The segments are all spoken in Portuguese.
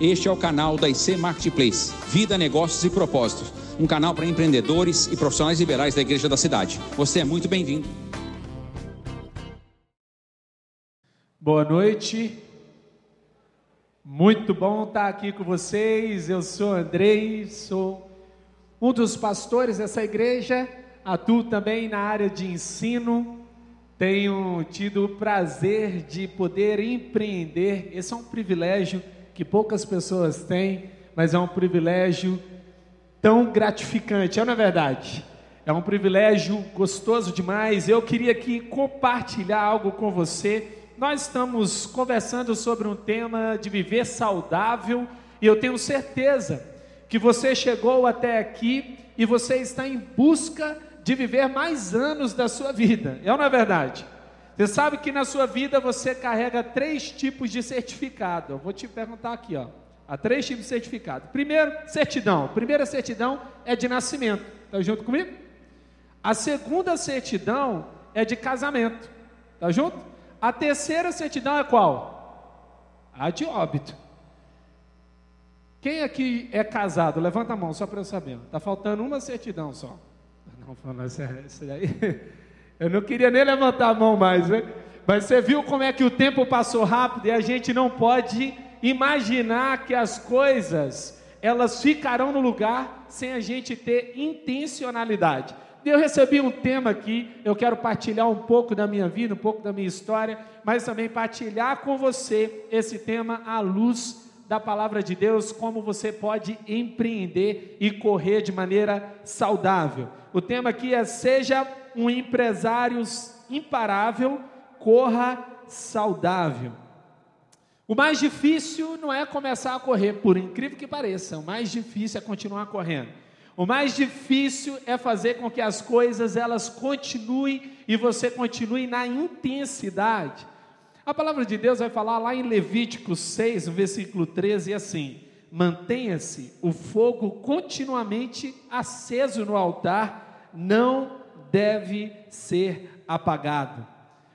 Este é o canal da IC Marketplace, Vida, Negócios e Propósitos, um canal para empreendedores e profissionais liberais da Igreja da Cidade. Você é muito bem-vindo. Boa noite. Muito bom estar aqui com vocês. Eu sou Andrei, sou um dos pastores dessa igreja, atuo também na área de ensino. Tenho tido o prazer de poder empreender. Esse é um privilégio que poucas pessoas têm, mas é um privilégio tão gratificante, é na é verdade. É um privilégio gostoso demais. Eu queria aqui compartilhar algo com você nós estamos conversando sobre um tema de viver saudável e eu tenho certeza que você chegou até aqui e você está em busca de viver mais anos da sua vida. É ou não é verdade? Você sabe que na sua vida você carrega três tipos de certificado. Eu vou te perguntar aqui, ó. Há três tipos de certificado. Primeiro, certidão. A primeira certidão é de nascimento. Está junto comigo? A segunda certidão é de casamento. Está junto? A terceira certidão é qual? A de óbito. Quem aqui é casado? Levanta a mão só para eu saber. Está faltando uma certidão só. Não, falando isso daí. Eu não queria nem levantar a mão mais, né? Mas você viu como é que o tempo passou rápido e a gente não pode imaginar que as coisas elas ficarão no lugar sem a gente ter intencionalidade. Eu recebi um tema aqui, eu quero partilhar um pouco da minha vida, um pouco da minha história, mas também partilhar com você esse tema à luz da palavra de Deus, como você pode empreender e correr de maneira saudável. O tema aqui é: seja um empresário imparável, corra saudável. O mais difícil não é começar a correr, por incrível que pareça, o mais difícil é continuar correndo. O mais difícil é fazer com que as coisas elas continuem e você continue na intensidade. A palavra de Deus vai falar lá em Levítico 6, no versículo 13, assim: Mantenha-se o fogo continuamente aceso no altar, não deve ser apagado.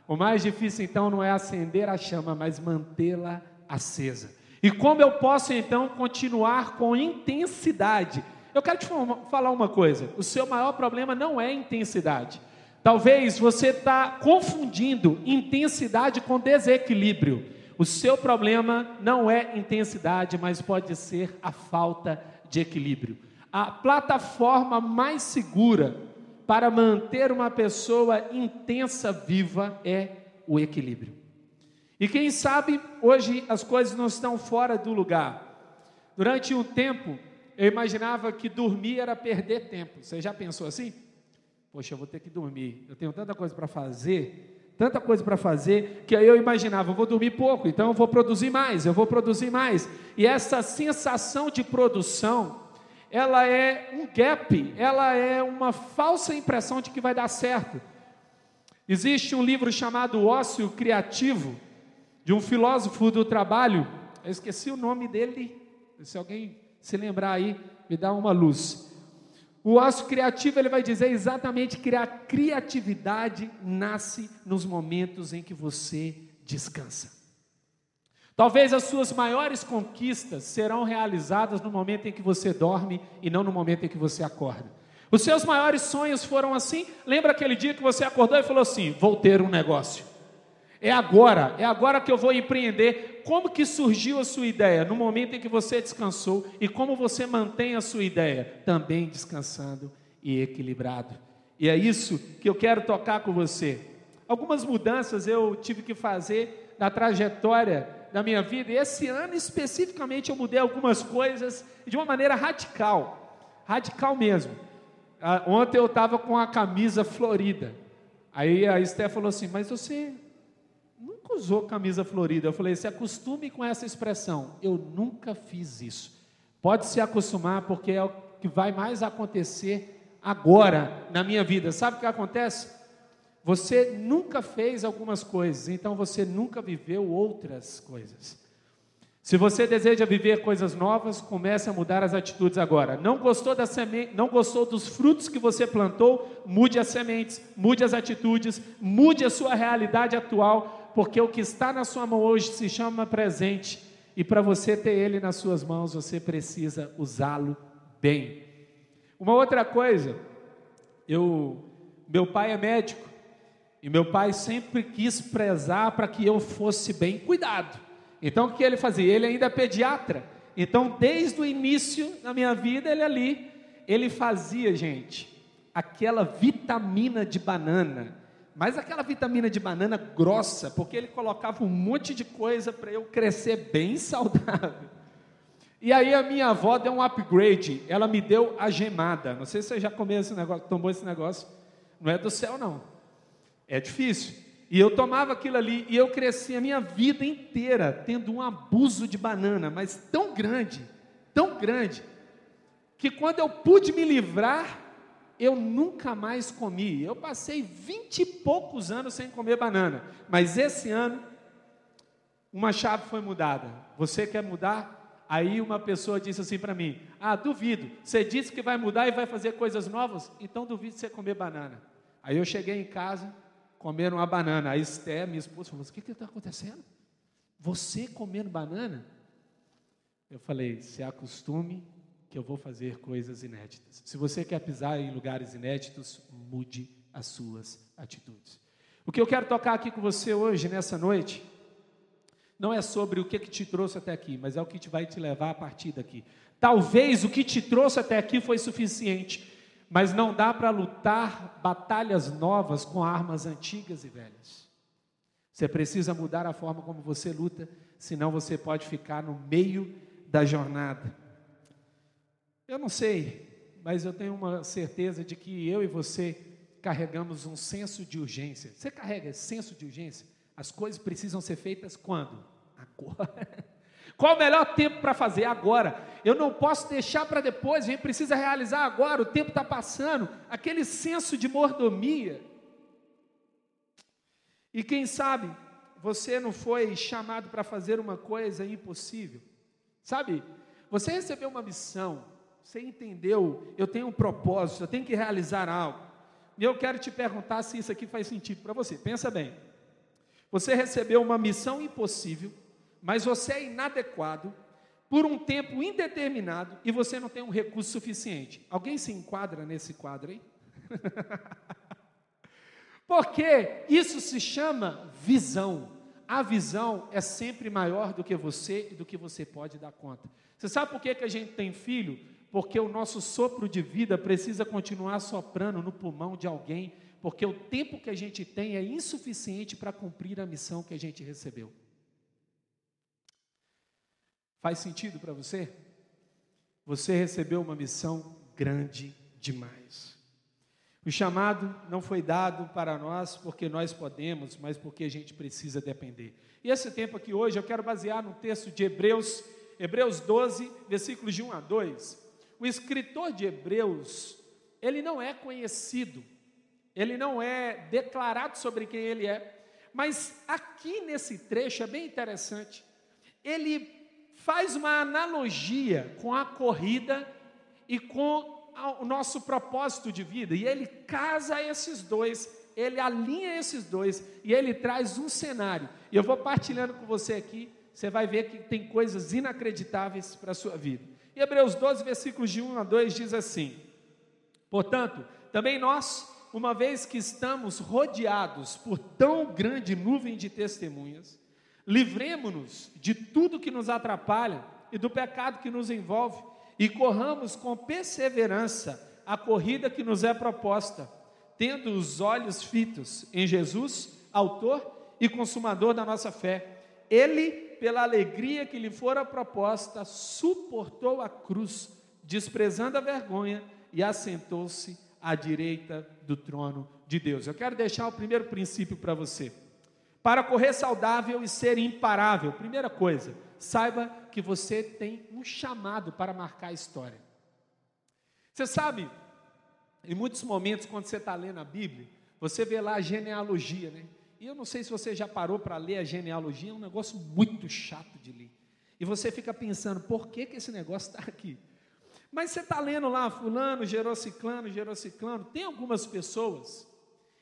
O mais difícil então não é acender a chama, mas mantê-la acesa. E como eu posso então continuar com intensidade? Eu quero te falar uma coisa: o seu maior problema não é intensidade. Talvez você está confundindo intensidade com desequilíbrio. O seu problema não é intensidade, mas pode ser a falta de equilíbrio. A plataforma mais segura para manter uma pessoa intensa viva é o equilíbrio. E quem sabe hoje as coisas não estão fora do lugar. Durante um tempo, eu imaginava que dormir era perder tempo. Você já pensou assim? Poxa, eu vou ter que dormir. Eu tenho tanta coisa para fazer, tanta coisa para fazer, que aí eu imaginava, eu vou dormir pouco, então eu vou produzir mais, eu vou produzir mais. E essa sensação de produção, ela é um gap, ela é uma falsa impressão de que vai dar certo. Existe um livro chamado Ócio Criativo, de um filósofo do trabalho, eu esqueci o nome dele, se alguém se lembrar aí, me dá uma luz. O ócio criativo ele vai dizer exatamente que a criatividade nasce nos momentos em que você descansa. Talvez as suas maiores conquistas serão realizadas no momento em que você dorme e não no momento em que você acorda. Os seus maiores sonhos foram assim. Lembra aquele dia que você acordou e falou assim: "Vou ter um negócio". É agora, é agora que eu vou empreender. Como que surgiu a sua ideia? No momento em que você descansou e como você mantém a sua ideia? Também descansando e equilibrado. E é isso que eu quero tocar com você. Algumas mudanças eu tive que fazer na trajetória da minha vida, e esse ano especificamente eu mudei algumas coisas de uma maneira radical, radical mesmo. Ah, ontem eu estava com a camisa florida. Aí a Esté falou assim: Mas você nunca usou camisa florida. Eu falei, se acostume com essa expressão. Eu nunca fiz isso. Pode se acostumar, porque é o que vai mais acontecer agora na minha vida. Sabe o que acontece? Você nunca fez algumas coisas, então você nunca viveu outras coisas. Se você deseja viver coisas novas, comece a mudar as atitudes agora. Não gostou da semente, não gostou dos frutos que você plantou, mude as sementes, mude as atitudes, mude a sua realidade atual, porque o que está na sua mão hoje se chama presente E para você ter ele nas suas mãos, você precisa usá-lo bem. Uma outra coisa, eu, meu pai é médico e meu pai sempre quis prezar para que eu fosse bem cuidado. Então o que ele fazia? Ele ainda é pediatra. Então desde o início da minha vida ele ali, ele fazia, gente, aquela vitamina de banana mas aquela vitamina de banana grossa, porque ele colocava um monte de coisa para eu crescer bem saudável. E aí a minha avó deu um upgrade, ela me deu a gemada. Não sei se você já comeu esse negócio, tomou esse negócio. Não é do céu, não. É difícil. E eu tomava aquilo ali e eu cresci a minha vida inteira tendo um abuso de banana, mas tão grande, tão grande, que quando eu pude me livrar, eu nunca mais comi. Eu passei vinte e poucos anos sem comer banana, mas esse ano uma chave foi mudada. Você quer mudar? Aí uma pessoa disse assim para mim: Ah, duvido. Você disse que vai mudar e vai fazer coisas novas? Então duvido você comer banana. Aí eu cheguei em casa, comendo uma banana. A Esté, minha esposa, falou: O que está acontecendo? Você comendo banana? Eu falei: Se acostume que eu vou fazer coisas inéditas. Se você quer pisar em lugares inéditos, mude as suas atitudes. O que eu quero tocar aqui com você hoje, nessa noite, não é sobre o que, que te trouxe até aqui, mas é o que te vai te levar a partir daqui. Talvez o que te trouxe até aqui foi suficiente, mas não dá para lutar batalhas novas com armas antigas e velhas. Você precisa mudar a forma como você luta, senão você pode ficar no meio da jornada. Eu não sei, mas eu tenho uma certeza de que eu e você carregamos um senso de urgência. Você carrega senso de urgência? As coisas precisam ser feitas quando? Agora. Qual o melhor tempo para fazer? Agora. Eu não posso deixar para depois, a gente precisa realizar agora, o tempo está passando. Aquele senso de mordomia. E quem sabe, você não foi chamado para fazer uma coisa impossível. Sabe, você recebeu uma missão, você entendeu? Eu tenho um propósito, eu tenho que realizar algo. E eu quero te perguntar se isso aqui faz sentido para você. Pensa bem. Você recebeu uma missão impossível, mas você é inadequado por um tempo indeterminado e você não tem um recurso suficiente. Alguém se enquadra nesse quadro aí? Porque isso se chama visão. A visão é sempre maior do que você e do que você pode dar conta. Você sabe por que, que a gente tem filho? porque o nosso sopro de vida precisa continuar soprando no pulmão de alguém, porque o tempo que a gente tem é insuficiente para cumprir a missão que a gente recebeu. Faz sentido para você? Você recebeu uma missão grande demais. O chamado não foi dado para nós porque nós podemos, mas porque a gente precisa depender. E esse tempo aqui hoje eu quero basear no texto de Hebreus, Hebreus 12, versículos de 1 a 2 o escritor de Hebreus, ele não é conhecido, ele não é declarado sobre quem ele é, mas aqui nesse trecho é bem interessante. Ele faz uma analogia com a corrida e com o nosso propósito de vida, e ele casa esses dois, ele alinha esses dois e ele traz um cenário. E eu vou partilhando com você aqui, você vai ver que tem coisas inacreditáveis para a sua vida. E Hebreus 12, versículos de 1 a 2 diz assim: Portanto, também nós, uma vez que estamos rodeados por tão grande nuvem de testemunhas, livremos-nos de tudo que nos atrapalha e do pecado que nos envolve, e corramos com perseverança a corrida que nos é proposta, tendo os olhos fitos em Jesus, autor e consumador da nossa fé. Ele pela alegria que lhe fora proposta, suportou a cruz, desprezando a vergonha, e assentou-se à direita do trono de Deus. Eu quero deixar o primeiro princípio para você. Para correr saudável e ser imparável, primeira coisa, saiba que você tem um chamado para marcar a história. Você sabe, em muitos momentos, quando você está lendo a Bíblia, você vê lá a genealogia, né? E eu não sei se você já parou para ler a genealogia, é um negócio muito chato de ler. E você fica pensando, por que, que esse negócio está aqui? Mas você está lendo lá, fulano, gerou ciclano, gerou ciclano. Tem algumas pessoas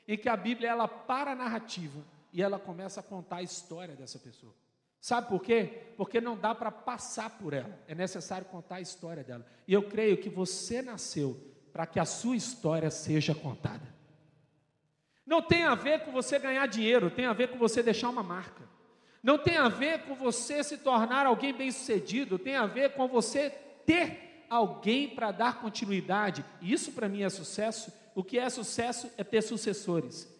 em que a Bíblia ela para a narrativa e ela começa a contar a história dessa pessoa. Sabe por quê? Porque não dá para passar por ela, é necessário contar a história dela. E eu creio que você nasceu para que a sua história seja contada. Não tem a ver com você ganhar dinheiro, tem a ver com você deixar uma marca. Não tem a ver com você se tornar alguém bem-sucedido, tem a ver com você ter alguém para dar continuidade. Isso para mim é sucesso. O que é sucesso é ter sucessores.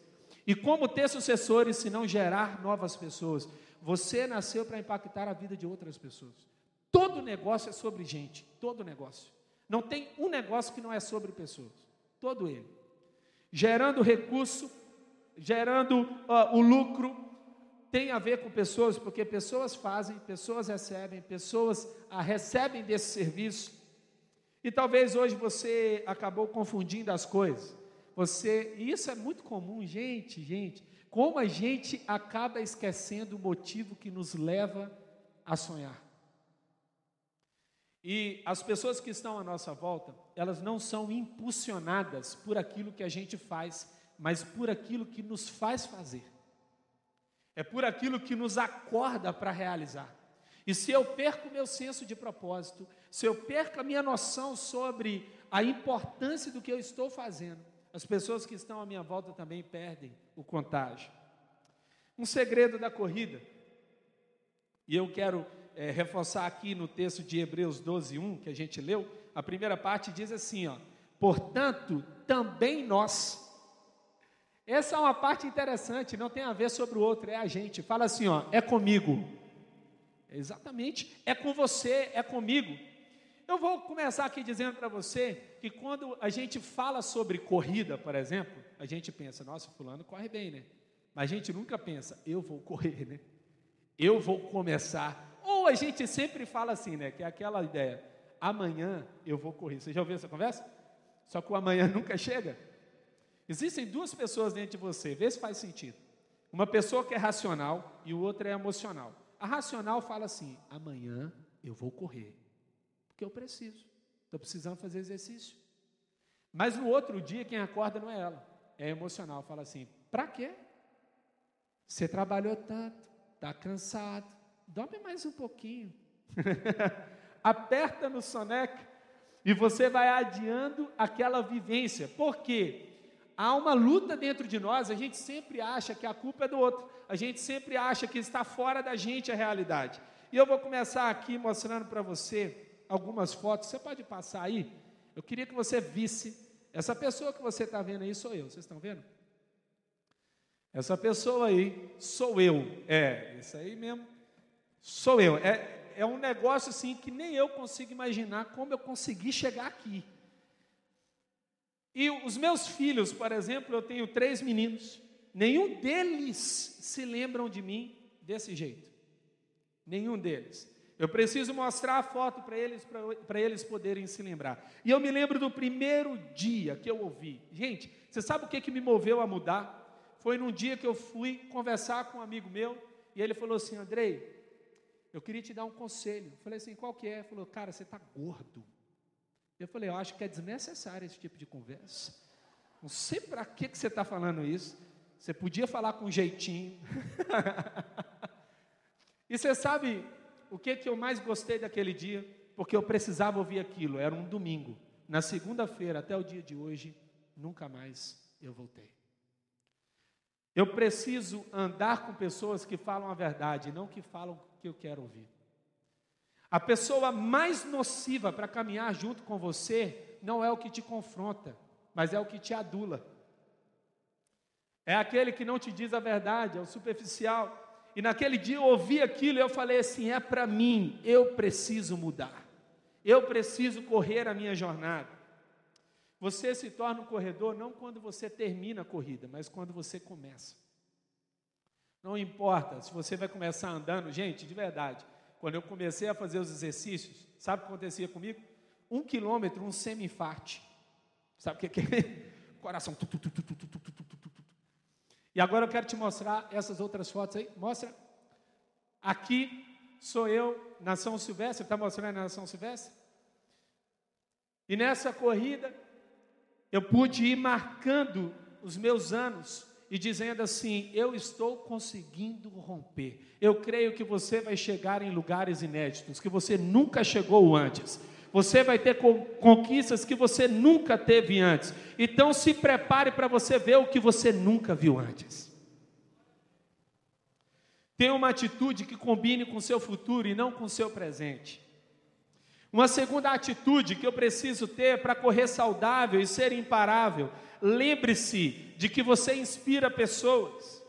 E como ter sucessores se não gerar novas pessoas? Você nasceu para impactar a vida de outras pessoas. Todo negócio é sobre gente, todo negócio. Não tem um negócio que não é sobre pessoas, todo ele. Gerando recurso, gerando uh, o lucro, tem a ver com pessoas, porque pessoas fazem, pessoas recebem, pessoas uh, recebem desse serviço. E talvez hoje você acabou confundindo as coisas. Você, e isso é muito comum, gente, gente, como a gente acaba esquecendo o motivo que nos leva a sonhar. E as pessoas que estão à nossa volta, elas não são impulsionadas por aquilo que a gente faz, mas por aquilo que nos faz fazer. É por aquilo que nos acorda para realizar. E se eu perco meu senso de propósito, se eu perco a minha noção sobre a importância do que eu estou fazendo, as pessoas que estão à minha volta também perdem o contágio. Um segredo da corrida, e eu quero é, reforçar aqui no texto de Hebreus 12, 1, que a gente leu, a primeira parte diz assim: ó, portanto, também nós. Essa é uma parte interessante, não tem a ver sobre o outro, é a gente. Fala assim, ó, é comigo. Exatamente, é com você, é comigo. Eu vou começar aqui dizendo para você que quando a gente fala sobre corrida, por exemplo, a gente pensa, nossa, fulano corre bem, né? Mas a gente nunca pensa, eu vou correr, né? Eu vou começar ou a gente sempre fala assim, né? Que é aquela ideia, amanhã eu vou correr. Você já ouviu essa conversa? Só que o amanhã nunca chega. Existem duas pessoas dentro de você, vê se faz sentido. Uma pessoa que é racional e o outro é emocional. A racional fala assim: amanhã eu vou correr, porque eu preciso, estou precisando fazer exercício. Mas no outro dia, quem acorda não é ela, é emocional. Fala assim: para quê? Você trabalhou tanto, está cansado, dorme mais um pouquinho. Aperta no soneca e você vai adiando aquela vivência. Por quê? Há uma luta dentro de nós, a gente sempre acha que a culpa é do outro, a gente sempre acha que está fora da gente a realidade. E eu vou começar aqui mostrando para você algumas fotos, você pode passar aí? Eu queria que você visse, essa pessoa que você está vendo aí sou eu, vocês estão vendo? Essa pessoa aí sou eu, é, isso aí mesmo, Sou eu. É, é um negócio assim que nem eu consigo imaginar como eu consegui chegar aqui. E os meus filhos, por exemplo, eu tenho três meninos. Nenhum deles se lembram de mim desse jeito. Nenhum deles. Eu preciso mostrar a foto para eles, para eles poderem se lembrar. E eu me lembro do primeiro dia que eu ouvi. Gente, você sabe o que, que me moveu a mudar? Foi num dia que eu fui conversar com um amigo meu, e ele falou assim: Andrei, eu queria te dar um conselho. Eu falei assim, qual que é? Ele falou, cara, você está gordo. Eu falei, eu acho que é desnecessário esse tipo de conversa. Não sei para que, que você está falando isso. Você podia falar com jeitinho. e você sabe o que, que eu mais gostei daquele dia? Porque eu precisava ouvir aquilo. Era um domingo. Na segunda-feira, até o dia de hoje, nunca mais eu voltei. Eu preciso andar com pessoas que falam a verdade, não que falam que eu quero ouvir. A pessoa mais nociva para caminhar junto com você não é o que te confronta, mas é o que te adula. É aquele que não te diz a verdade, é o superficial. E naquele dia eu ouvi aquilo e eu falei assim: é para mim, eu preciso mudar. Eu preciso correr a minha jornada. Você se torna um corredor não quando você termina a corrida, mas quando você começa. Não importa se você vai começar andando, gente, de verdade. Quando eu comecei a fazer os exercícios, sabe o que acontecia comigo? Um quilômetro, um semi-infarte. Sabe o que é? Coração. Tu, tu, tu, e agora eu quero te mostrar essas outras fotos aí. Mostra. Aqui sou eu na São Silvestre. Está mostrando na São Silvestre? E nessa corrida, eu pude ir marcando os meus anos e dizendo assim: Eu estou conseguindo romper. Eu creio que você vai chegar em lugares inéditos, que você nunca chegou antes. Você vai ter conquistas que você nunca teve antes. Então se prepare para você ver o que você nunca viu antes. Tenha uma atitude que combine com o seu futuro e não com o seu presente. Uma segunda atitude que eu preciso ter para correr saudável e ser imparável. Lembre-se de que você inspira pessoas.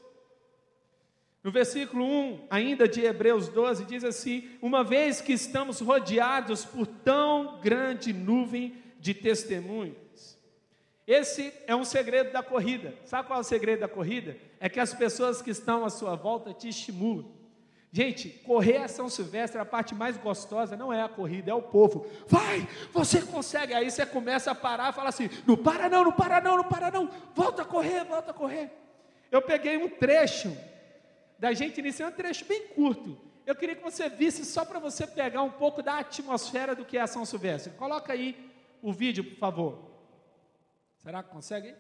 No versículo 1, ainda de Hebreus 12, diz assim: Uma vez que estamos rodeados por tão grande nuvem de testemunhos. Esse é um segredo da corrida. Sabe qual é o segredo da corrida? É que as pessoas que estão à sua volta te estimulam. Gente, correr a São Silvestre, a parte mais gostosa não é a corrida, é o povo. Vai, você consegue. Aí você começa a parar e fala assim: não para não, não para não, não para não. Volta a correr, volta a correr. Eu peguei um trecho da gente iniciando um trecho bem curto. Eu queria que você visse só para você pegar um pouco da atmosfera do que é São Silvestre. Coloca aí o vídeo, por favor. Será que consegue?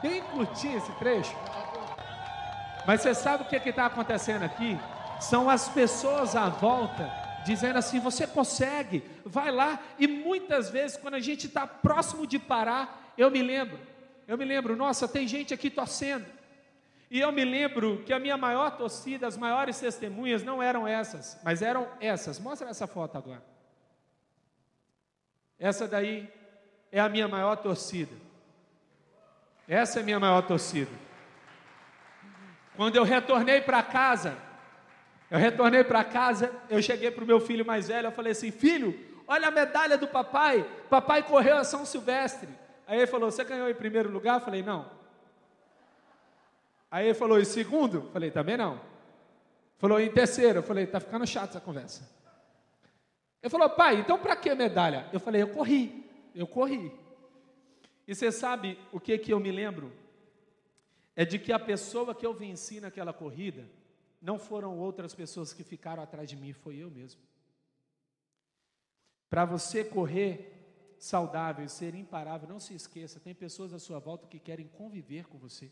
Bem curtinho esse trecho. Mas você sabe o que está acontecendo aqui? São as pessoas à volta dizendo assim: você consegue, vai lá. E muitas vezes, quando a gente está próximo de parar, eu me lembro, eu me lembro, nossa, tem gente aqui torcendo. E eu me lembro que a minha maior torcida, as maiores testemunhas não eram essas, mas eram essas. Mostra essa foto agora. Essa daí é a minha maior torcida. Essa é a minha maior torcida. Quando eu retornei para casa, eu retornei para casa, eu cheguei para o meu filho mais velho, eu falei assim: filho, olha a medalha do papai, papai correu a São Silvestre. Aí ele falou: Você ganhou em primeiro lugar? Eu falei: Não. Aí ele falou: Em segundo? Eu falei: Também não. Falou: Em terceiro? Eu falei: Tá ficando chato essa conversa. Ele falou: Pai, então para que medalha? Eu falei: Eu corri. Eu corri. E você sabe o que, que eu me lembro? É de que a pessoa que eu venci naquela corrida, não foram outras pessoas que ficaram atrás de mim, foi eu mesmo. Para você correr saudável e ser imparável, não se esqueça, tem pessoas à sua volta que querem conviver com você,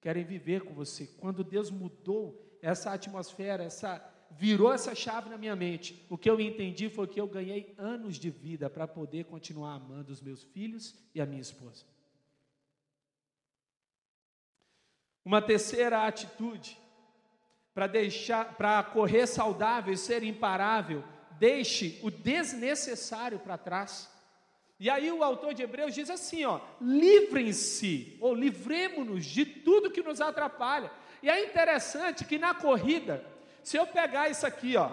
querem viver com você. Quando Deus mudou essa atmosfera, essa virou essa chave na minha mente, o que eu entendi foi que eu ganhei anos de vida para poder continuar amando os meus filhos e a minha esposa. Uma terceira atitude para deixar, para correr saudável e ser imparável, deixe o desnecessário para trás. E aí o autor de Hebreus diz assim, ó, livrem-se ou livremos-nos de tudo que nos atrapalha. E é interessante que na corrida, se eu pegar isso aqui, ó,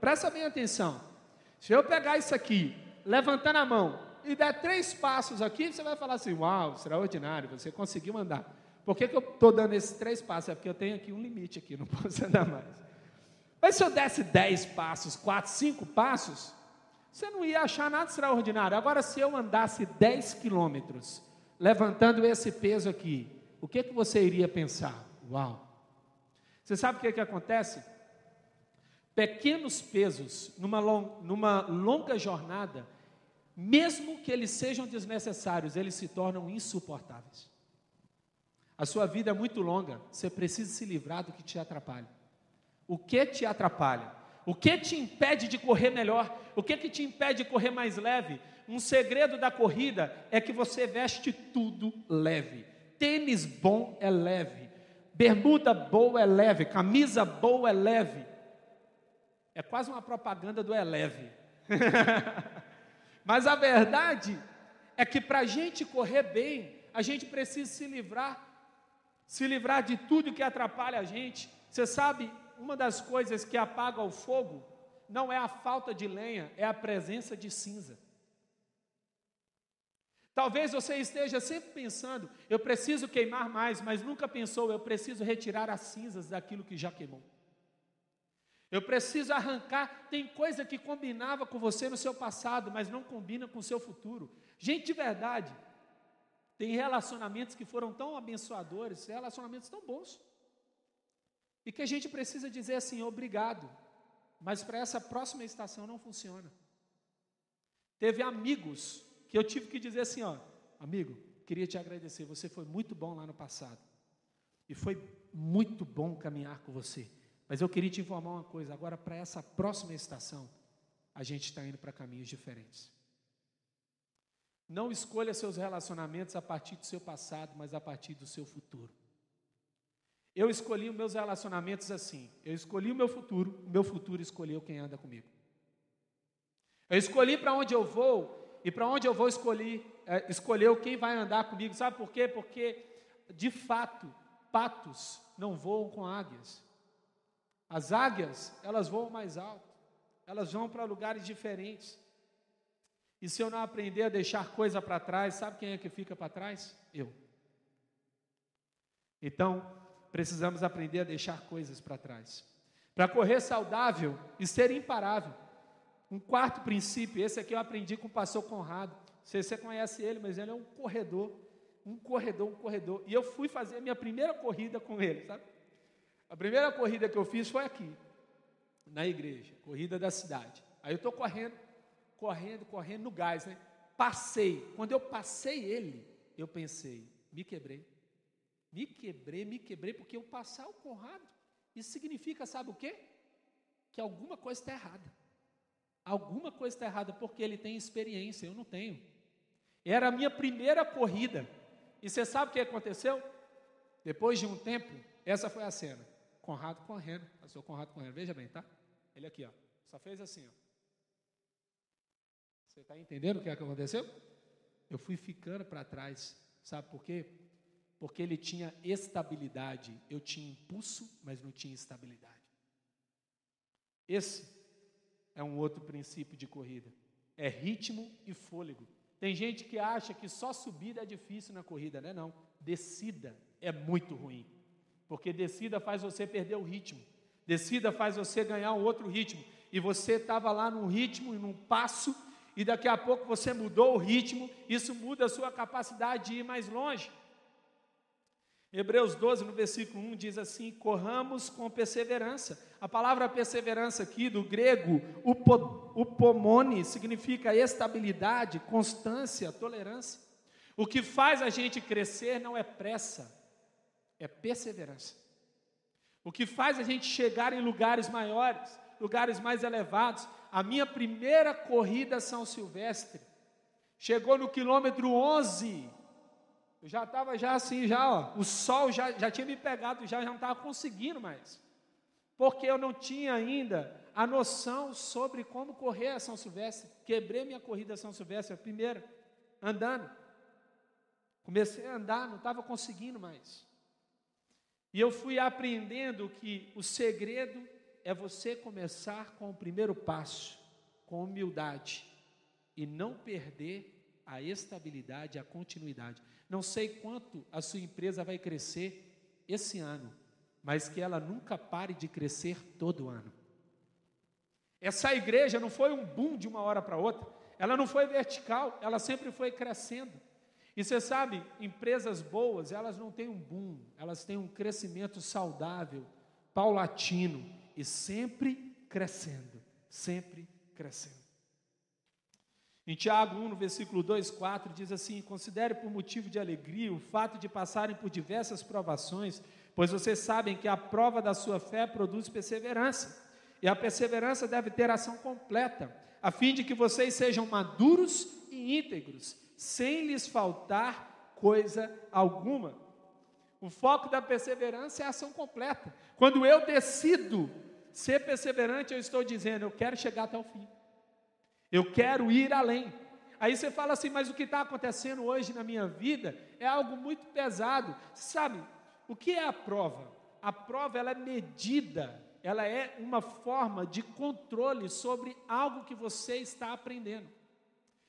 presta bem atenção. Se eu pegar isso aqui, levantando a mão e der três passos aqui, você vai falar assim: Uau, extraordinário, você conseguiu andar. Por que, que eu estou dando esses três passos? É porque eu tenho aqui um limite aqui, não posso andar mais. Mas se eu desse dez passos, quatro, cinco passos, você não ia achar nada extraordinário. Agora, se eu andasse dez quilômetros, levantando esse peso aqui, o que, que você iria pensar? Uau! Você sabe o que, que acontece? Pequenos pesos numa, long, numa longa jornada, mesmo que eles sejam desnecessários, eles se tornam insuportáveis. A sua vida é muito longa, você precisa se livrar do que te atrapalha. O que te atrapalha? O que te impede de correr melhor? O que, que te impede de correr mais leve? Um segredo da corrida é que você veste tudo leve. Tênis bom é leve. Bermuda boa é leve. Camisa boa é leve. É quase uma propaganda do é leve. Mas a verdade é que para a gente correr bem, a gente precisa se livrar se livrar de tudo que atrapalha a gente. Você sabe, uma das coisas que apaga o fogo não é a falta de lenha, é a presença de cinza. Talvez você esteja sempre pensando, eu preciso queimar mais, mas nunca pensou, eu preciso retirar as cinzas daquilo que já queimou. Eu preciso arrancar, tem coisa que combinava com você no seu passado, mas não combina com o seu futuro. Gente de verdade, tem relacionamentos que foram tão abençoadores, relacionamentos tão bons. E que a gente precisa dizer assim, obrigado, mas para essa próxima estação não funciona. Teve amigos que eu tive que dizer assim, ó, amigo, queria te agradecer, você foi muito bom lá no passado. E foi muito bom caminhar com você. Mas eu queria te informar uma coisa, agora para essa próxima estação, a gente está indo para caminhos diferentes. Não escolha seus relacionamentos a partir do seu passado, mas a partir do seu futuro. Eu escolhi os meus relacionamentos assim. Eu escolhi o meu futuro, o meu futuro escolheu quem anda comigo. Eu escolhi para onde eu vou, e para onde eu vou escolher, é, escolheu quem vai andar comigo. Sabe por quê? Porque, de fato, patos não voam com águias. As águias, elas voam mais alto. Elas vão para lugares diferentes. E se eu não aprender a deixar coisa para trás, sabe quem é que fica para trás? Eu. Então, precisamos aprender a deixar coisas para trás. Para correr saudável e ser imparável. Um quarto princípio, esse aqui eu aprendi com o pastor Conrado. Você, você conhece ele, mas ele é um corredor. Um corredor, um corredor. E eu fui fazer a minha primeira corrida com ele, sabe? A primeira corrida que eu fiz foi aqui, na igreja, corrida da cidade. Aí eu estou correndo, correndo, correndo no gás, né? Passei. Quando eu passei ele, eu pensei, me quebrei. Me quebrei, me quebrei, porque eu passar o Conrado, isso significa, sabe o quê? Que alguma coisa está errada. Alguma coisa está errada, porque ele tem experiência, eu não tenho. Era a minha primeira corrida. E você sabe o que aconteceu? Depois de um tempo, essa foi a cena. Conrado correndo, passou Conrado correndo, veja bem, tá? Ele aqui, ó, só fez assim, ó. Você está entendendo o que, é que aconteceu? Eu fui ficando para trás, sabe por quê? Porque ele tinha estabilidade, eu tinha impulso, mas não tinha estabilidade. Esse é um outro princípio de corrida. É ritmo e fôlego. Tem gente que acha que só subida é difícil na corrida, né? Não. Descida é muito ruim. Porque descida faz você perder o ritmo. Descida faz você ganhar um outro ritmo. E você estava lá num ritmo e num passo e daqui a pouco você mudou o ritmo, isso muda a sua capacidade de ir mais longe. Hebreus 12, no versículo 1, diz assim: corramos com perseverança. A palavra perseverança aqui, do grego, upomone, significa estabilidade, constância, tolerância. O que faz a gente crescer não é pressa, é perseverança. O que faz a gente chegar em lugares maiores, lugares mais elevados, a minha primeira corrida São Silvestre. Chegou no quilômetro 11. Eu já estava já assim, já, ó, o sol já, já tinha me pegado, já, já não estava conseguindo mais. Porque eu não tinha ainda a noção sobre como correr a São Silvestre. Quebrei minha corrida a São Silvestre, a primeira, andando. Comecei a andar, não estava conseguindo mais. E eu fui aprendendo que o segredo é você começar com o primeiro passo, com humildade, e não perder a estabilidade, a continuidade. Não sei quanto a sua empresa vai crescer esse ano, mas que ela nunca pare de crescer todo ano. Essa igreja não foi um boom de uma hora para outra, ela não foi vertical, ela sempre foi crescendo. E você sabe, empresas boas, elas não têm um boom, elas têm um crescimento saudável, paulatino e sempre crescendo, sempre crescendo. Em Tiago 1, no versículo 2, 4, diz assim: Considere por motivo de alegria o fato de passarem por diversas provações, pois vocês sabem que a prova da sua fé produz perseverança, e a perseverança deve ter ação completa, a fim de que vocês sejam maduros e íntegros, sem lhes faltar coisa alguma. O foco da perseverança é a ação completa. Quando eu decido Ser perseverante, eu estou dizendo, eu quero chegar até o fim. Eu quero ir além. Aí você fala assim, mas o que está acontecendo hoje na minha vida é algo muito pesado. Sabe, o que é a prova? A prova ela é medida, ela é uma forma de controle sobre algo que você está aprendendo.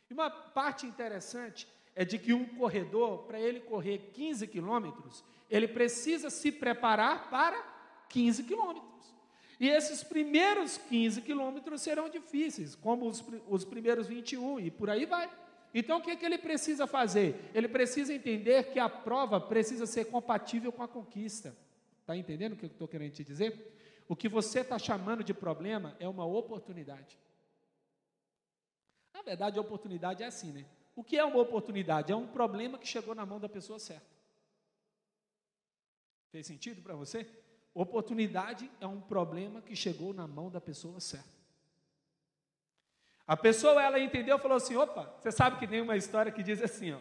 E uma parte interessante é de que um corredor, para ele correr 15 quilômetros, ele precisa se preparar para 15 quilômetros. E esses primeiros 15 quilômetros serão difíceis, como os, os primeiros 21, e por aí vai. Então o que, é que ele precisa fazer? Ele precisa entender que a prova precisa ser compatível com a conquista. Está entendendo o que eu estou querendo te dizer? O que você está chamando de problema é uma oportunidade. Na verdade, a oportunidade é assim, né? O que é uma oportunidade? É um problema que chegou na mão da pessoa certa. Fez sentido para você? Oportunidade é um problema que chegou na mão da pessoa certa. A pessoa, ela entendeu, falou assim: opa, você sabe que tem uma história que diz assim, ó.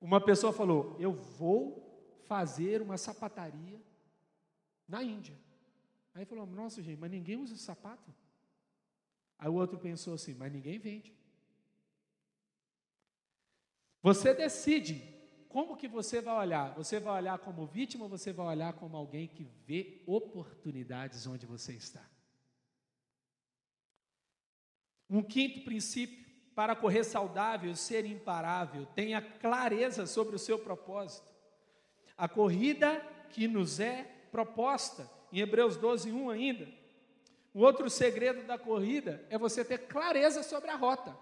Uma pessoa falou: eu vou fazer uma sapataria na Índia. Aí falou: nossa, gente, mas ninguém usa sapato. Aí o outro pensou assim: mas ninguém vende. Você decide como que você vai olhar. Você vai olhar como vítima ou você vai olhar como alguém que vê oportunidades onde você está? Um quinto princípio para correr saudável, ser imparável, tenha clareza sobre o seu propósito. A corrida que nos é proposta, em Hebreus 12, 1 ainda. O outro segredo da corrida é você ter clareza sobre a rota.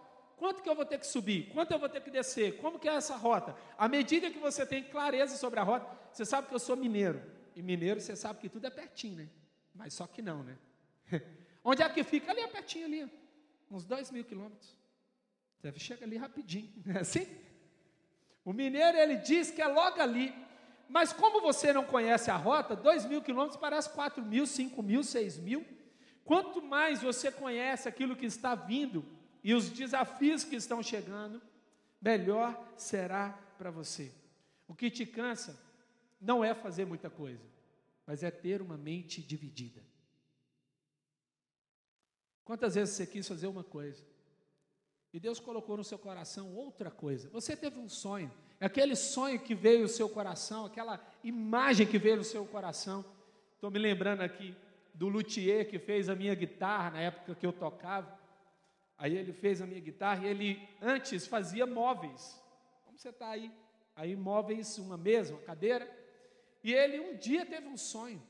Quanto que eu vou ter que subir? Quanto eu vou ter que descer? Como que é essa rota? À medida que você tem clareza sobre a rota, você sabe que eu sou mineiro. E mineiro, você sabe que tudo é pertinho, né? Mas só que não, né? Onde é que fica? Ali é pertinho ali. Uns dois mil quilômetros. Deve chegar ali rapidinho. Não é assim? O mineiro, ele diz que é logo ali. Mas como você não conhece a rota, dois mil quilômetros parece quatro mil, cinco mil, seis mil. Quanto mais você conhece aquilo que está vindo, e os desafios que estão chegando, melhor será para você. O que te cansa não é fazer muita coisa, mas é ter uma mente dividida. Quantas vezes você quis fazer uma coisa e Deus colocou no seu coração outra coisa? Você teve um sonho, aquele sonho que veio no seu coração, aquela imagem que veio no seu coração. Estou me lembrando aqui do luthier que fez a minha guitarra na época que eu tocava. Aí ele fez a minha guitarra e ele antes fazia móveis. Como você está aí? Aí móveis, uma mesa, uma cadeira. E ele um dia teve um sonho.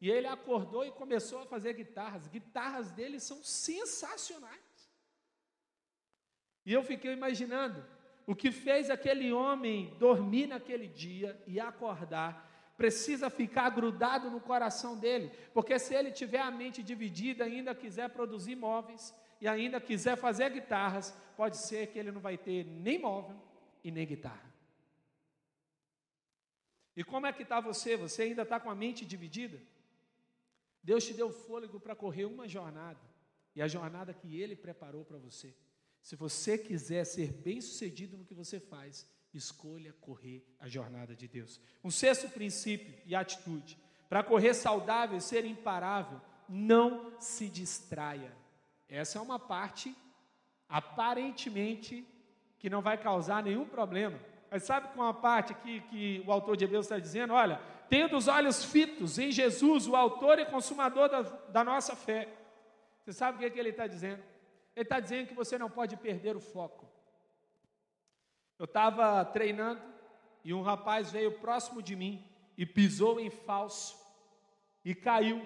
E ele acordou e começou a fazer guitarras. Guitarras dele são sensacionais. E eu fiquei imaginando o que fez aquele homem dormir naquele dia e acordar. Precisa ficar grudado no coração dele, porque se ele tiver a mente dividida, ainda quiser produzir móveis, e ainda quiser fazer guitarras, pode ser que ele não vai ter nem móvel e nem guitarra. E como é que está você? Você ainda está com a mente dividida? Deus te deu fôlego para correr uma jornada, e a jornada que Ele preparou para você. Se você quiser ser bem sucedido no que você faz, escolha correr a jornada de Deus. Um sexto princípio e atitude: para correr saudável e ser imparável, não se distraia. Essa é uma parte, aparentemente, que não vai causar nenhum problema. Mas sabe é a parte aqui que o autor de Hebreus está dizendo? Olha, tendo os olhos fitos em Jesus, o autor e consumador da, da nossa fé. Você sabe o que, é que ele está dizendo? Ele está dizendo que você não pode perder o foco. Eu estava treinando e um rapaz veio próximo de mim e pisou em falso e caiu.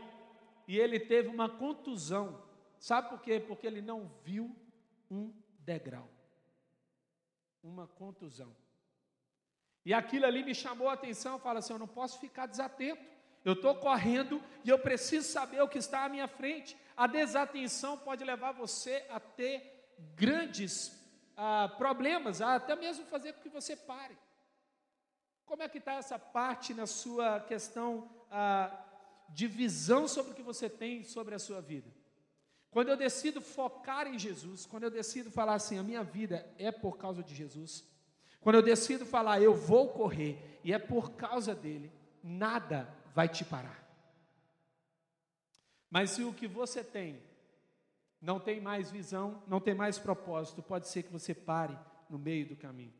E ele teve uma contusão. Sabe por quê? Porque ele não viu um degrau, uma contusão. E aquilo ali me chamou a atenção. Fala assim: eu não posso ficar desatento. Eu estou correndo e eu preciso saber o que está à minha frente. A desatenção pode levar você a ter grandes ah, problemas, até mesmo fazer com que você pare. Como é que está essa parte na sua questão ah, de visão sobre o que você tem sobre a sua vida? Quando eu decido focar em Jesus, quando eu decido falar assim, a minha vida é por causa de Jesus, quando eu decido falar, eu vou correr e é por causa dele, nada vai te parar. Mas se o que você tem não tem mais visão, não tem mais propósito, pode ser que você pare no meio do caminho.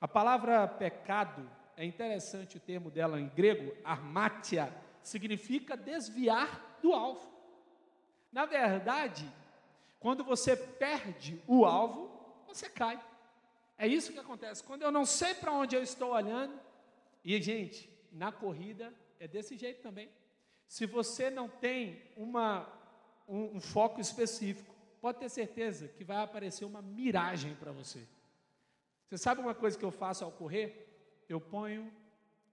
A palavra pecado, é interessante o termo dela em grego, armátia, significa desviar do alvo. Na verdade, quando você perde o alvo, você cai. É isso que acontece. Quando eu não sei para onde eu estou olhando, e gente, na corrida é desse jeito também. Se você não tem uma, um, um foco específico, pode ter certeza que vai aparecer uma miragem para você. Você sabe uma coisa que eu faço ao correr? Eu ponho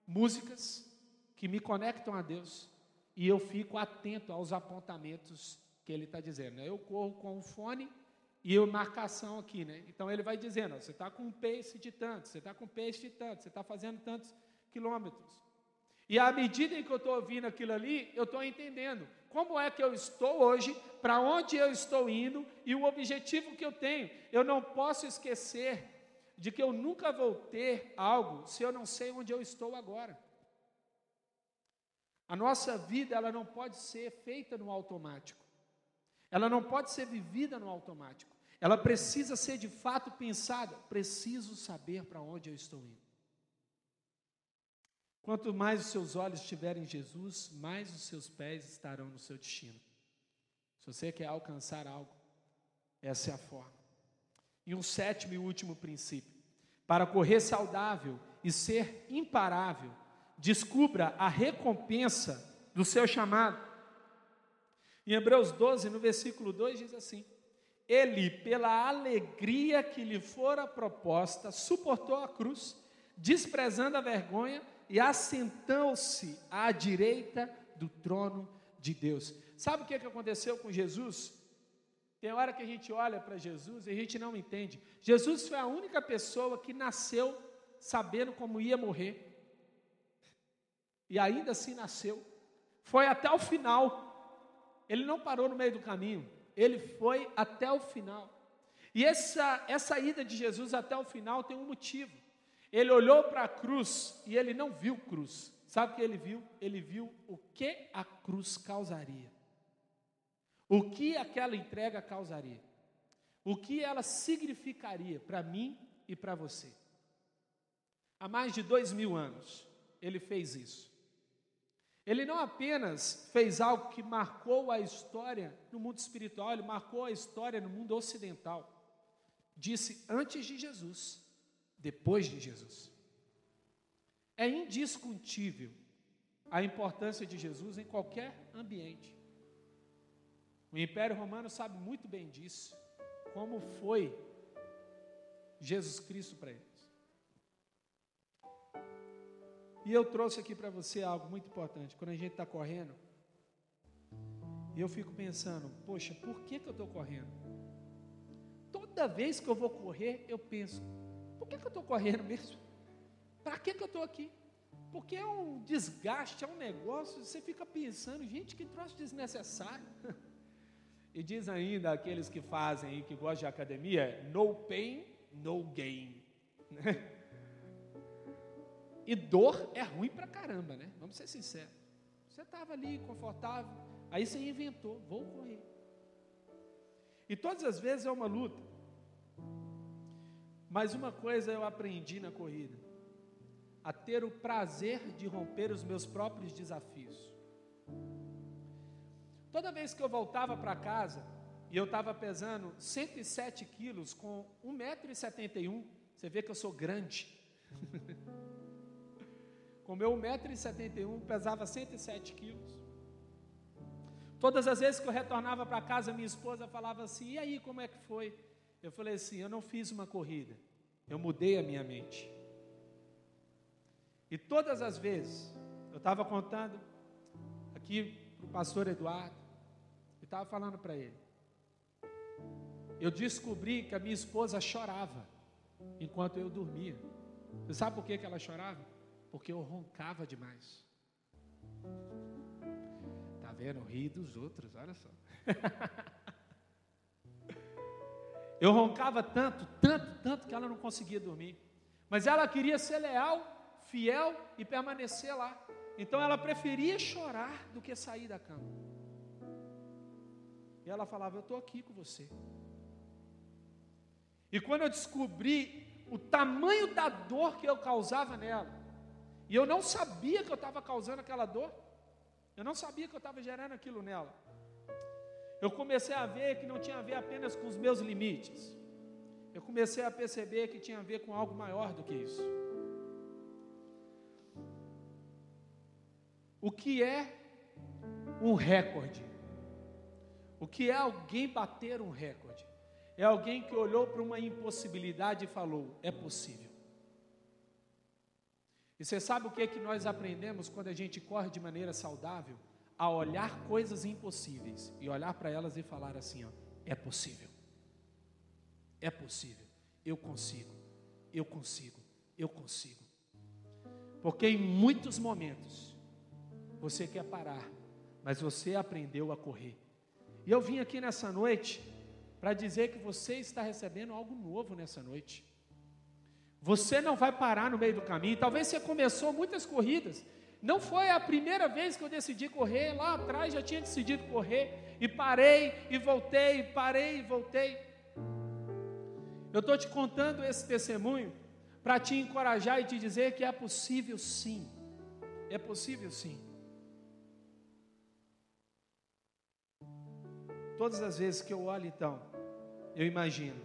músicas que me conectam a Deus e eu fico atento aos apontamentos que ele está dizendo. Eu corro com o fone e eu marcação aqui, né? Então ele vai dizendo: ó, você está com um pace de tanto, você está com um pace de tanto, você está fazendo tantos quilômetros. E à medida que eu estou ouvindo aquilo ali, eu estou entendendo como é que eu estou hoje, para onde eu estou indo e o objetivo que eu tenho. Eu não posso esquecer de que eu nunca vou ter algo se eu não sei onde eu estou agora. A nossa vida ela não pode ser feita no automático. Ela não pode ser vivida no automático. Ela precisa ser de fato pensada. Preciso saber para onde eu estou indo. Quanto mais os seus olhos estiverem em Jesus, mais os seus pés estarão no seu destino. Se você quer alcançar algo, essa é a forma. E um sétimo e último princípio: para correr saudável e ser imparável, descubra a recompensa do seu chamado. Em Hebreus 12, no versículo 2, diz assim: Ele, pela alegria que lhe fora proposta, suportou a cruz, desprezando a vergonha e assentou-se à direita do trono de Deus. Sabe o que, que aconteceu com Jesus? Tem hora que a gente olha para Jesus e a gente não entende. Jesus foi a única pessoa que nasceu sabendo como ia morrer. E ainda assim nasceu. Foi até o final. Ele não parou no meio do caminho. Ele foi até o final. E essa, essa ida de Jesus até o final tem um motivo. Ele olhou para a cruz e ele não viu cruz. Sabe o que ele viu? Ele viu o que a cruz causaria. O que aquela entrega causaria. O que ela significaria para mim e para você. Há mais de dois mil anos, ele fez isso. Ele não apenas fez algo que marcou a história no mundo espiritual, ele marcou a história no mundo ocidental. Disse antes de Jesus depois de Jesus. É indiscutível a importância de Jesus em qualquer ambiente. O Império Romano sabe muito bem disso, como foi Jesus Cristo para eles. E eu trouxe aqui para você algo muito importante. Quando a gente está correndo, eu fico pensando, poxa, por que, que eu estou correndo? Toda vez que eu vou correr, eu penso, por que, que eu estou correndo mesmo? Para que, que eu estou aqui? Porque é um desgaste, é um negócio, você fica pensando, gente, que troço desnecessário. E diz ainda aqueles que fazem e que gostam de academia, no pain, no gain. E dor é ruim pra caramba, né? Vamos ser sinceros. Você estava ali confortável, aí você inventou, vou correr. E todas as vezes é uma luta. Mas uma coisa eu aprendi na corrida: a ter o prazer de romper os meus próprios desafios. Toda vez que eu voltava para casa e eu estava pesando 107 quilos com 1,71m, você vê que eu sou grande. com meu 1,71m, pesava 107 quilos. Todas as vezes que eu retornava para casa, minha esposa falava assim: e aí, como é que foi? Eu falei assim: eu não fiz uma corrida, eu mudei a minha mente. E todas as vezes, eu estava contando aqui para o pastor Eduardo, e estava falando para ele. Eu descobri que a minha esposa chorava enquanto eu dormia. Você sabe por que, que ela chorava? Porque eu roncava demais. Tá vendo? Ri dos outros, olha só. Eu roncava tanto, tanto, tanto que ela não conseguia dormir. Mas ela queria ser leal, fiel e permanecer lá. Então ela preferia chorar do que sair da cama. E ela falava: Eu estou aqui com você. E quando eu descobri o tamanho da dor que eu causava nela, e eu não sabia que eu estava causando aquela dor, eu não sabia que eu estava gerando aquilo nela eu comecei a ver que não tinha a ver apenas com os meus limites. Eu comecei a perceber que tinha a ver com algo maior do que isso. O que é um recorde? O que é alguém bater um recorde? É alguém que olhou para uma impossibilidade e falou: é possível. E você sabe o que é que nós aprendemos quando a gente corre de maneira saudável? A olhar coisas impossíveis e olhar para elas e falar assim: ó, é possível, é possível, eu consigo, eu consigo, eu consigo. Porque em muitos momentos você quer parar, mas você aprendeu a correr. E eu vim aqui nessa noite para dizer que você está recebendo algo novo nessa noite. Você não vai parar no meio do caminho. Talvez você começou muitas corridas. Não foi a primeira vez que eu decidi correr. Lá atrás já tinha decidido correr. E parei e voltei, parei e voltei. Eu estou te contando esse testemunho para te encorajar e te dizer que é possível sim. É possível sim. Todas as vezes que eu olho então, eu imagino,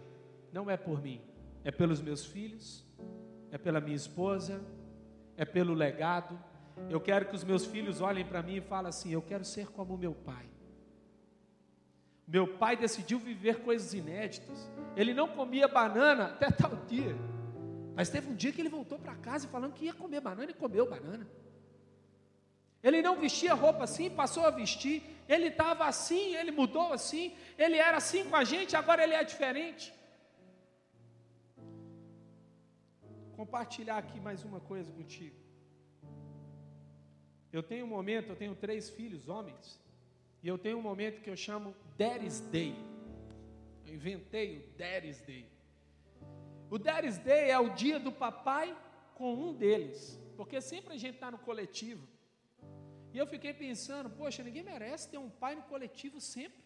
não é por mim, é pelos meus filhos, é pela minha esposa, é pelo legado. Eu quero que os meus filhos olhem para mim e falem assim: eu quero ser como meu pai. Meu pai decidiu viver coisas inéditas. Ele não comia banana até tal dia. Mas teve um dia que ele voltou para casa falando que ia comer banana e comeu banana. Ele não vestia roupa assim, passou a vestir. Ele estava assim, ele mudou assim. Ele era assim com a gente, agora ele é diferente. Compartilhar aqui mais uma coisa contigo. Eu tenho um momento, eu tenho três filhos, homens, e eu tenho um momento que eu chamo Daddy's Day. Eu inventei o Daddy's Day. O Daddy's Day é o dia do papai com um deles, porque sempre a gente está no coletivo. E eu fiquei pensando, poxa, ninguém merece ter um pai no coletivo sempre,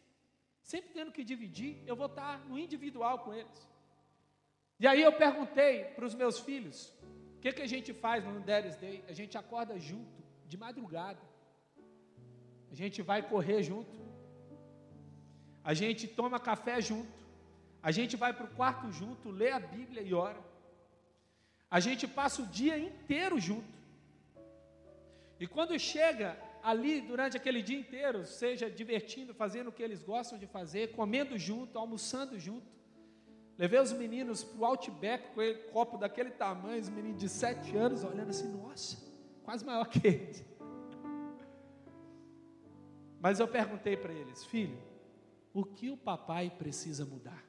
sempre tendo que dividir. Eu vou estar no individual com eles. E aí eu perguntei para os meus filhos: o que, que a gente faz no Daddy's Day? A gente acorda junto, de madrugada. A gente vai correr junto. A gente toma café junto. A gente vai para o quarto junto, lê a Bíblia e ora. A gente passa o dia inteiro junto. E quando chega ali durante aquele dia inteiro, seja divertindo, fazendo o que eles gostam de fazer, comendo junto, almoçando junto, Levei os meninos para o Outback com ele, copo daquele tamanho, os meninos de sete anos olhando assim, nossa, quase maior que ele. Mas eu perguntei para eles, filho, o que o papai precisa mudar?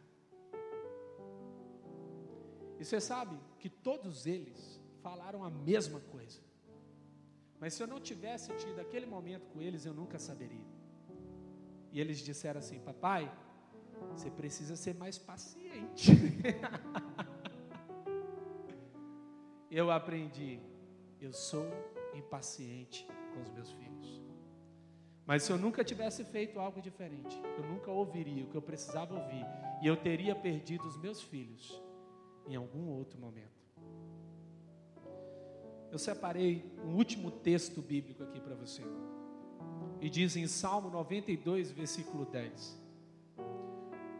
E você sabe que todos eles falaram a mesma coisa. Mas se eu não tivesse tido aquele momento com eles, eu nunca saberia. E eles disseram assim: Papai, você precisa ser mais paciente. eu aprendi, eu sou impaciente com os meus filhos. Mas se eu nunca tivesse feito algo diferente, eu nunca ouviria o que eu precisava ouvir, e eu teria perdido os meus filhos em algum outro momento. Eu separei um último texto bíblico aqui para você. E diz em Salmo 92, versículo 10: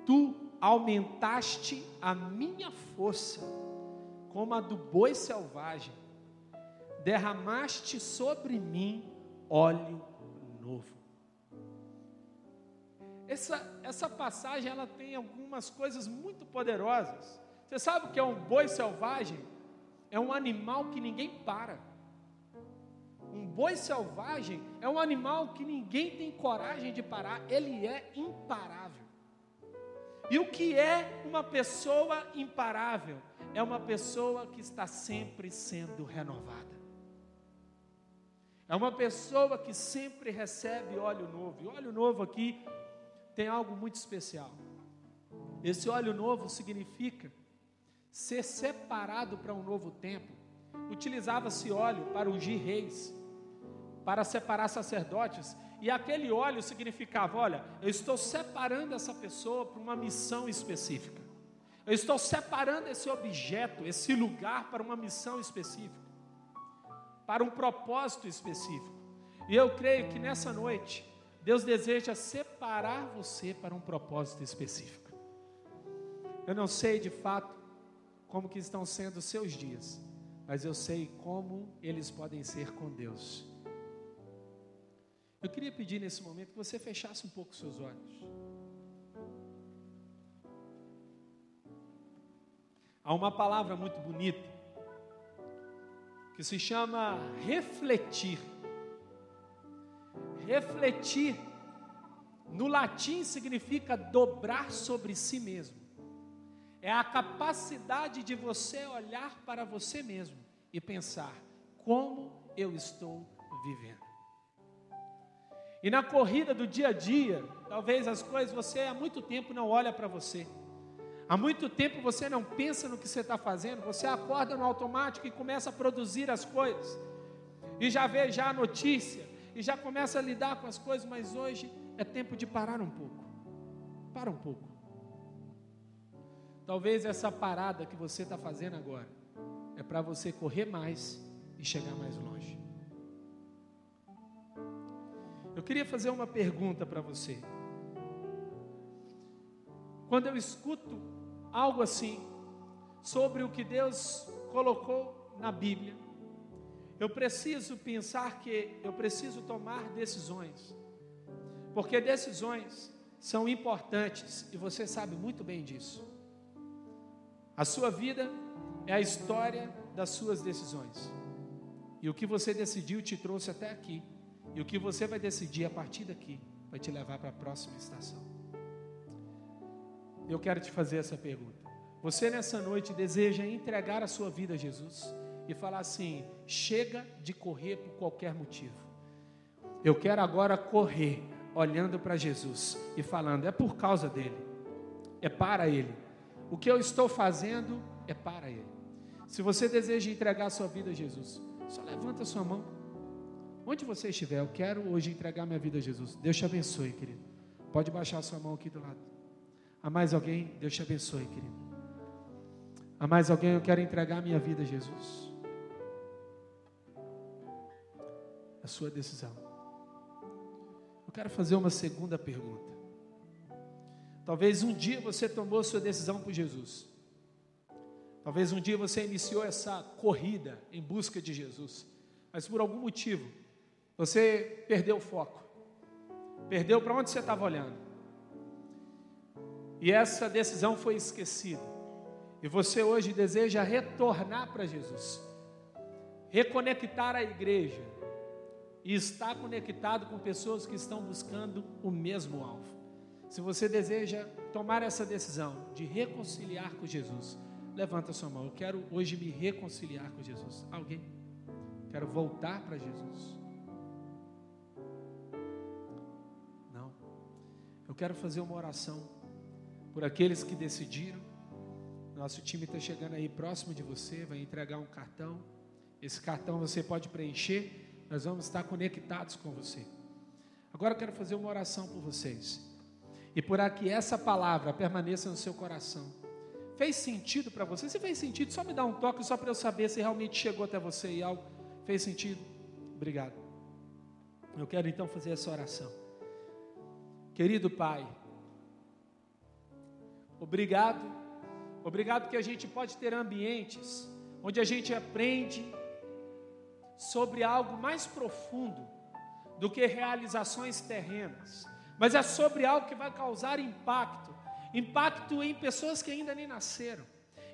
tu aumentaste a minha força, como a do boi selvagem, derramaste sobre mim óleo novo. Essa, essa passagem ela tem algumas coisas muito poderosas. Você sabe o que é um boi selvagem? É um animal que ninguém para. Um boi selvagem é um animal que ninguém tem coragem de parar, ele é imparável. E o que é uma pessoa imparável? É uma pessoa que está sempre sendo renovada. É uma pessoa que sempre recebe óleo novo. E óleo novo aqui tem algo muito especial. Esse óleo novo significa ser separado para um novo tempo. Utilizava-se óleo para ungir reis, para separar sacerdotes e aquele óleo significava: olha, eu estou separando essa pessoa para uma missão específica. Eu estou separando esse objeto, esse lugar para uma missão específica, para um propósito específico. E eu creio que nessa noite, Deus deseja separar você para um propósito específico. Eu não sei de fato como que estão sendo os seus dias, mas eu sei como eles podem ser com Deus. Eu queria pedir nesse momento que você fechasse um pouco os seus olhos. Há uma palavra muito bonita que se chama refletir. Refletir, no latim, significa dobrar sobre si mesmo. É a capacidade de você olhar para você mesmo e pensar: como eu estou vivendo? E na corrida do dia a dia, talvez as coisas você há muito tempo não olha para você. Há muito tempo você não pensa no que você está fazendo, você acorda no automático e começa a produzir as coisas. E já vê já a notícia, e já começa a lidar com as coisas, mas hoje é tempo de parar um pouco. Para um pouco. Talvez essa parada que você está fazendo agora é para você correr mais e chegar mais longe. Eu queria fazer uma pergunta para você. Quando eu escuto algo assim, sobre o que Deus colocou na Bíblia, eu preciso pensar que eu preciso tomar decisões, porque decisões são importantes e você sabe muito bem disso. A sua vida é a história das suas decisões, e o que você decidiu te trouxe até aqui, e o que você vai decidir a partir daqui vai te levar para a próxima estação. Eu quero te fazer essa pergunta. Você nessa noite deseja entregar a sua vida a Jesus e falar assim: chega de correr por qualquer motivo. Eu quero agora correr olhando para Jesus e falando: é por causa dele, é para ele. O que eu estou fazendo é para ele. Se você deseja entregar a sua vida a Jesus, só levanta a sua mão. Onde você estiver, eu quero hoje entregar minha vida a Jesus. Deus te abençoe, querido. Pode baixar sua mão aqui do lado. Há mais alguém? Deus te abençoe, querido. Há mais alguém? Eu quero entregar minha vida a Jesus. A sua decisão. Eu quero fazer uma segunda pergunta. Talvez um dia você tomou sua decisão por Jesus. Talvez um dia você iniciou essa corrida em busca de Jesus. Mas por algum motivo, você perdeu o foco. Perdeu para onde você estava olhando. E essa decisão foi esquecida. E você hoje deseja retornar para Jesus, reconectar a igreja e estar conectado com pessoas que estão buscando o mesmo alvo. Se você deseja tomar essa decisão de reconciliar com Jesus, levanta sua mão. Eu quero hoje me reconciliar com Jesus. Alguém? Quero voltar para Jesus. Eu quero fazer uma oração por aqueles que decidiram. Nosso time está chegando aí próximo de você, vai entregar um cartão. Esse cartão você pode preencher, nós vamos estar conectados com você. Agora eu quero fazer uma oração por vocês. E por que essa palavra permaneça no seu coração. Fez sentido para você? Se fez sentido, só me dá um toque só para eu saber se realmente chegou até você e algo fez sentido. Obrigado. Eu quero então fazer essa oração. Querido Pai, Obrigado. Obrigado que a gente pode ter ambientes onde a gente aprende sobre algo mais profundo do que realizações terrenas, mas é sobre algo que vai causar impacto impacto em pessoas que ainda nem nasceram,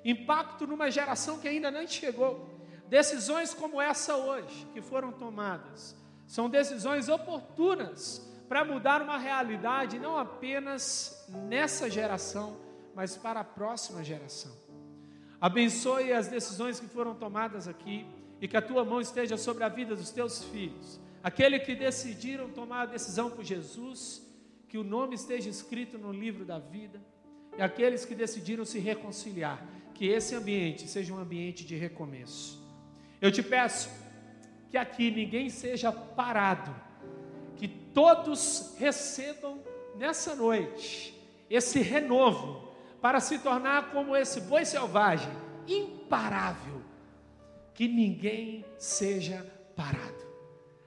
impacto numa geração que ainda nem chegou. Decisões como essa hoje, que foram tomadas, são decisões oportunas para mudar uma realidade, não apenas nessa geração, mas para a próxima geração. Abençoe as decisões que foram tomadas aqui e que a tua mão esteja sobre a vida dos teus filhos. Aqueles que decidiram tomar a decisão por Jesus, que o nome esteja escrito no livro da vida. E aqueles que decidiram se reconciliar, que esse ambiente seja um ambiente de recomeço. Eu te peço que aqui ninguém seja parado, todos recebam nessa noite esse renovo para se tornar como esse boi selvagem, imparável, que ninguém seja parado.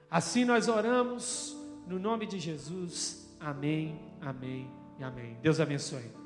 Assim nós oramos no nome de Jesus. Amém, amém e amém. Deus abençoe.